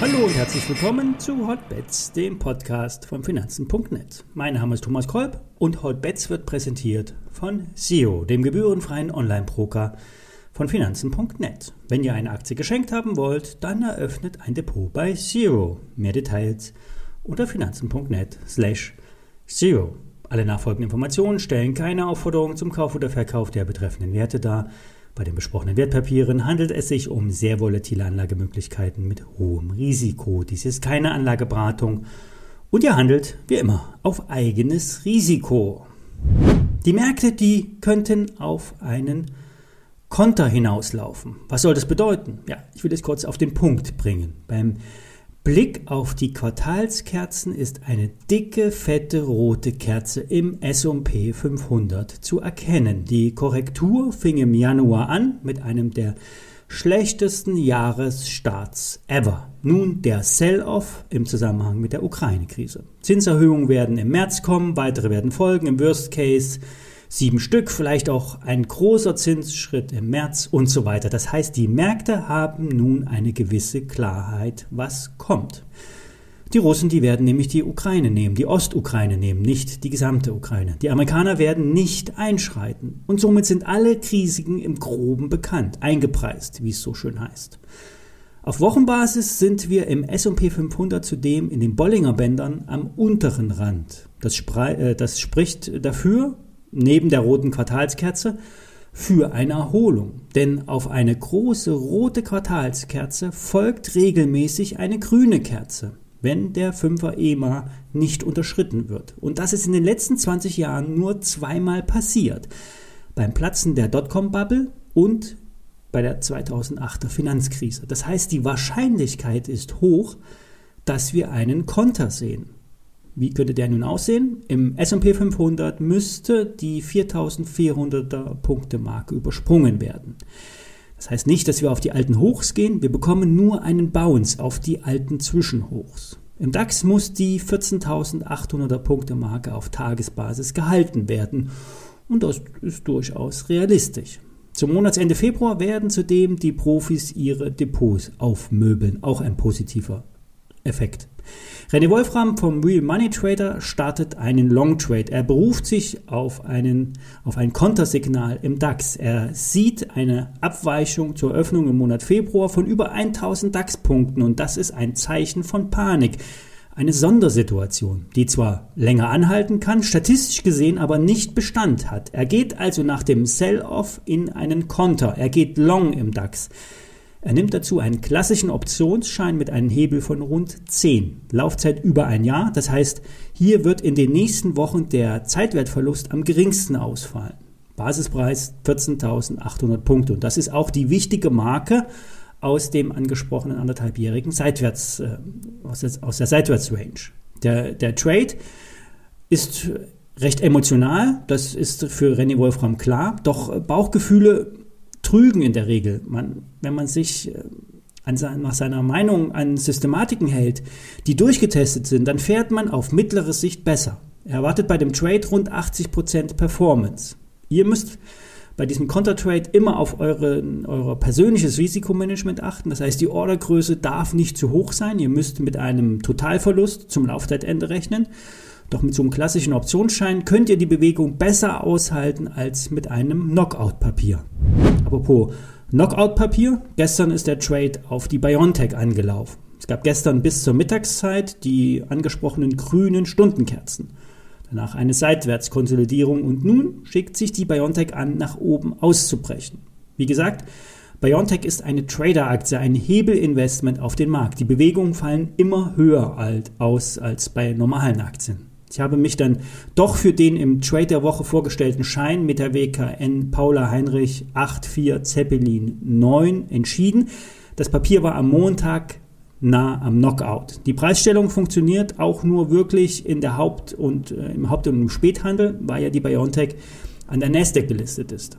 Hallo und herzlich willkommen zu Hotbets, dem Podcast von Finanzen.net. Mein Name ist Thomas Kolb und Hotbets wird präsentiert von SEO, dem gebührenfreien Online-Broker von Finanzen.net. Wenn ihr eine Aktie geschenkt haben wollt, dann eröffnet ein Depot bei Zero. Mehr Details unter Finanzen.net slash Zero. Alle nachfolgenden Informationen stellen keine Aufforderung zum Kauf oder Verkauf der betreffenden Werte dar. Bei den besprochenen Wertpapieren handelt es sich um sehr volatile Anlagemöglichkeiten mit hohem Risiko. Dies ist keine Anlageberatung und ihr handelt, wie immer, auf eigenes Risiko. Die Märkte, die könnten auf einen Konter hinauslaufen. Was soll das bedeuten? Ja, ich will es kurz auf den Punkt bringen. Beim Blick auf die Quartalskerzen ist eine dicke, fette rote Kerze im S&P 500 zu erkennen. Die Korrektur fing im Januar an mit einem der schlechtesten Jahresstarts ever. Nun der Sell-off im Zusammenhang mit der Ukraine-Krise. Zinserhöhungen werden im März kommen, weitere werden folgen. Im Worst Case sieben Stück, vielleicht auch ein großer Zinsschritt im März und so weiter. Das heißt, die Märkte haben nun eine gewisse Klarheit, was kommt. Die Russen, die werden nämlich die Ukraine nehmen, die Ostukraine nehmen, nicht die gesamte Ukraine. Die Amerikaner werden nicht einschreiten. Und somit sind alle Risiken im Groben bekannt, eingepreist, wie es so schön heißt. Auf Wochenbasis sind wir im S&P 500 zudem in den Bollinger Bändern am unteren Rand. Das, äh, das spricht dafür, neben der roten Quartalskerze für eine Erholung. Denn auf eine große rote Quartalskerze folgt regelmäßig eine grüne Kerze, wenn der 5er EMA nicht unterschritten wird. Und das ist in den letzten 20 Jahren nur zweimal passiert. Beim Platzen der Dotcom-Bubble und bei der 2008er Finanzkrise. Das heißt, die Wahrscheinlichkeit ist hoch, dass wir einen Konter sehen. Wie könnte der nun aussehen? Im S&P 500 müsste die 4400er Punkte Marke übersprungen werden. Das heißt nicht, dass wir auf die alten Hochs gehen, wir bekommen nur einen Bounce auf die alten Zwischenhochs. Im DAX muss die 14.800er Punkte Marke auf Tagesbasis gehalten werden und das ist durchaus realistisch. Zum Monatsende Februar werden zudem die Profis ihre Depots aufmöbeln, auch ein positiver Effekt. René Wolfram vom Real Money Trader startet einen Long Trade. Er beruft sich auf, einen, auf ein Kontersignal im DAX. Er sieht eine Abweichung zur Öffnung im Monat Februar von über 1000 DAX-Punkten und das ist ein Zeichen von Panik. Eine Sondersituation, die zwar länger anhalten kann, statistisch gesehen aber nicht Bestand hat. Er geht also nach dem Sell-off in einen Konter. Er geht long im DAX. Er nimmt dazu einen klassischen Optionsschein mit einem Hebel von rund 10. Laufzeit über ein Jahr. Das heißt, hier wird in den nächsten Wochen der Zeitwertverlust am geringsten ausfallen. Basispreis 14.800 Punkte. Und das ist auch die wichtige Marke aus dem angesprochenen anderthalbjährigen Seitwärts, äh, aus, der, aus der Seitwärtsrange. Der, der Trade ist recht emotional, das ist für René Wolfram klar, doch Bauchgefühle trügen in der Regel. Man, wenn man sich äh, an, nach seiner Meinung an Systematiken hält, die durchgetestet sind, dann fährt man auf mittlere Sicht besser. Er erwartet bei dem Trade rund 80% Performance. Ihr müsst bei diesem Counter-Trade immer auf eure, euer persönliches Risikomanagement achten. Das heißt, die Ordergröße darf nicht zu hoch sein. Ihr müsst mit einem Totalverlust zum Laufzeitende rechnen. Doch mit so einem klassischen Optionsschein könnt ihr die Bewegung besser aushalten als mit einem Knockout-Papier. Apropos Knockout-Papier, gestern ist der Trade auf die Biontech angelaufen. Es gab gestern bis zur Mittagszeit die angesprochenen grünen Stundenkerzen. Danach eine Seitwärtskonsolidierung und nun schickt sich die Biontech an, nach oben auszubrechen. Wie gesagt, Biontech ist eine Trader-Aktie, ein Hebelinvestment auf den Markt. Die Bewegungen fallen immer höher aus als bei normalen Aktien. Ich habe mich dann doch für den im Trade der Woche vorgestellten Schein mit der WKN Paula Heinrich 84 Zeppelin 9 entschieden. Das Papier war am Montag nah am Knockout. Die Preisstellung funktioniert auch nur wirklich in der Haupt- und äh, im Haupt- und im Späthandel, weil ja die BioNTech an der Nasdaq gelistet ist.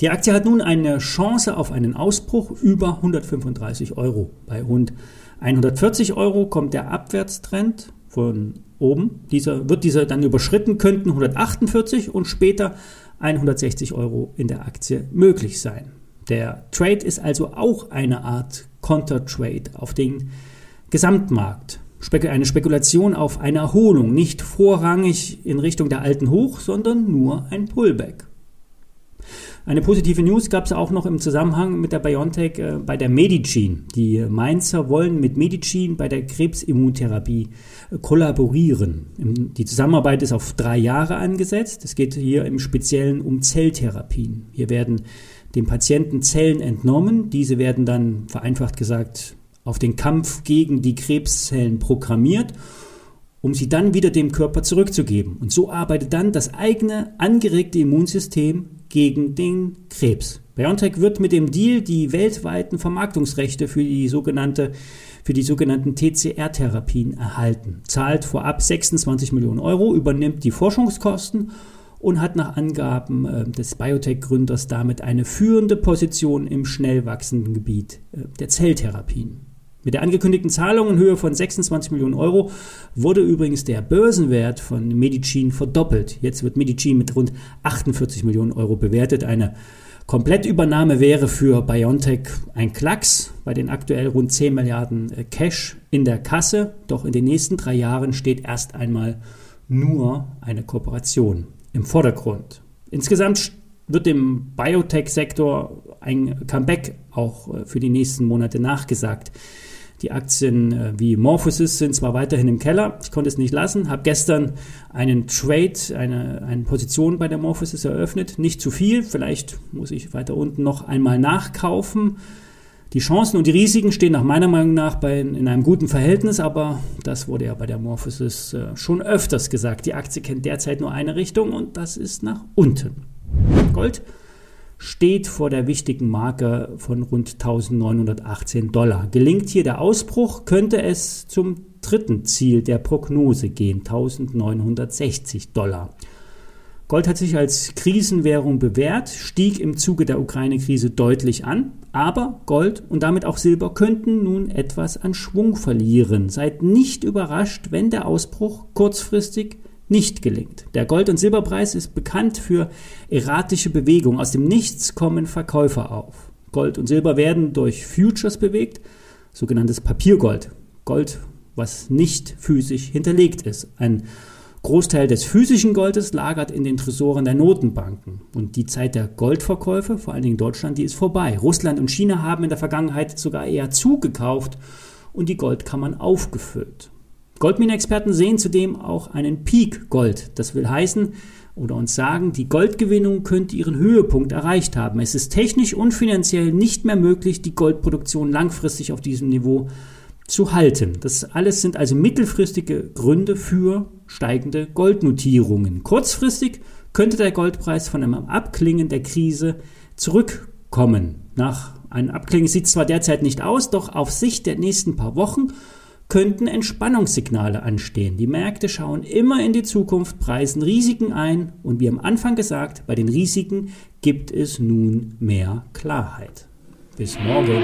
Die Aktie hat nun eine Chance auf einen Ausbruch über 135 Euro. Bei rund 140 Euro kommt der Abwärtstrend von oben. Dieser, wird dieser dann überschritten, könnten 148 und später 160 Euro in der Aktie möglich sein. Der Trade ist also auch eine Art Counter-Trade auf den Gesamtmarkt. Eine Spekulation auf eine Erholung, nicht vorrangig in Richtung der alten Hoch, sondern nur ein Pullback. Eine positive News gab es auch noch im Zusammenhang mit der BioNTech äh, bei der Medicin. Die Mainzer wollen mit Medicin bei der Krebsimmuntherapie äh, kollaborieren. Die Zusammenarbeit ist auf drei Jahre angesetzt. Es geht hier im Speziellen um Zelltherapien. Hier werden dem Patienten Zellen entnommen. Diese werden dann vereinfacht gesagt auf den Kampf gegen die Krebszellen programmiert um sie dann wieder dem Körper zurückzugeben. Und so arbeitet dann das eigene angeregte Immunsystem gegen den Krebs. BioNTech wird mit dem Deal die weltweiten Vermarktungsrechte für die sogenannte für die sogenannten TCR-Therapien erhalten, zahlt vorab 26 Millionen Euro, übernimmt die Forschungskosten und hat nach Angaben äh, des Biotech-Gründers damit eine führende Position im schnell wachsenden Gebiet äh, der Zelltherapien. Mit der angekündigten Zahlung in Höhe von 26 Millionen Euro wurde übrigens der Börsenwert von Medicin verdoppelt. Jetzt wird Medicin mit rund 48 Millionen Euro bewertet. Eine Komplettübernahme wäre für BioNTech ein Klacks bei den aktuell rund 10 Milliarden äh, Cash in der Kasse. Doch in den nächsten drei Jahren steht erst einmal nur eine Kooperation im Vordergrund. Insgesamt wird dem Biotech-Sektor ein Comeback auch äh, für die nächsten Monate nachgesagt. Die Aktien äh, wie Morphosis sind zwar weiterhin im Keller, ich konnte es nicht lassen, habe gestern einen Trade, eine, eine Position bei der Morphosis eröffnet, nicht zu viel, vielleicht muss ich weiter unten noch einmal nachkaufen. Die Chancen und die Risiken stehen nach meiner Meinung nach bei, in einem guten Verhältnis, aber das wurde ja bei der Morphosis äh, schon öfters gesagt. Die Aktie kennt derzeit nur eine Richtung und das ist nach unten. Gold steht vor der wichtigen Marke von rund 1918 Dollar. Gelingt hier der Ausbruch, könnte es zum dritten Ziel der Prognose gehen, 1960 Dollar. Gold hat sich als Krisenwährung bewährt, stieg im Zuge der Ukraine-Krise deutlich an, aber Gold und damit auch Silber könnten nun etwas an Schwung verlieren. Seid nicht überrascht, wenn der Ausbruch kurzfristig nicht gelingt. Der Gold- und Silberpreis ist bekannt für erratische Bewegungen. Aus dem Nichts kommen Verkäufer auf. Gold und Silber werden durch Futures bewegt, sogenanntes Papiergold. Gold, was nicht physisch hinterlegt ist. Ein Großteil des physischen Goldes lagert in den Tresoren der Notenbanken. Und die Zeit der Goldverkäufe, vor allen Dingen in Deutschland, die ist vorbei. Russland und China haben in der Vergangenheit sogar eher zugekauft und die Goldkammern aufgefüllt. Goldminenexperten sehen zudem auch einen Peak Gold. Das will heißen oder uns sagen, die Goldgewinnung könnte ihren Höhepunkt erreicht haben. Es ist technisch und finanziell nicht mehr möglich, die Goldproduktion langfristig auf diesem Niveau zu halten. Das alles sind also mittelfristige Gründe für steigende Goldnotierungen. Kurzfristig könnte der Goldpreis von einem Abklingen der Krise zurückkommen. Nach einem Abklingen sieht es zwar derzeit nicht aus, doch auf Sicht der nächsten paar Wochen könnten Entspannungssignale anstehen. Die Märkte schauen immer in die Zukunft, preisen Risiken ein und wie am Anfang gesagt, bei den Risiken gibt es nun mehr Klarheit. Bis morgen.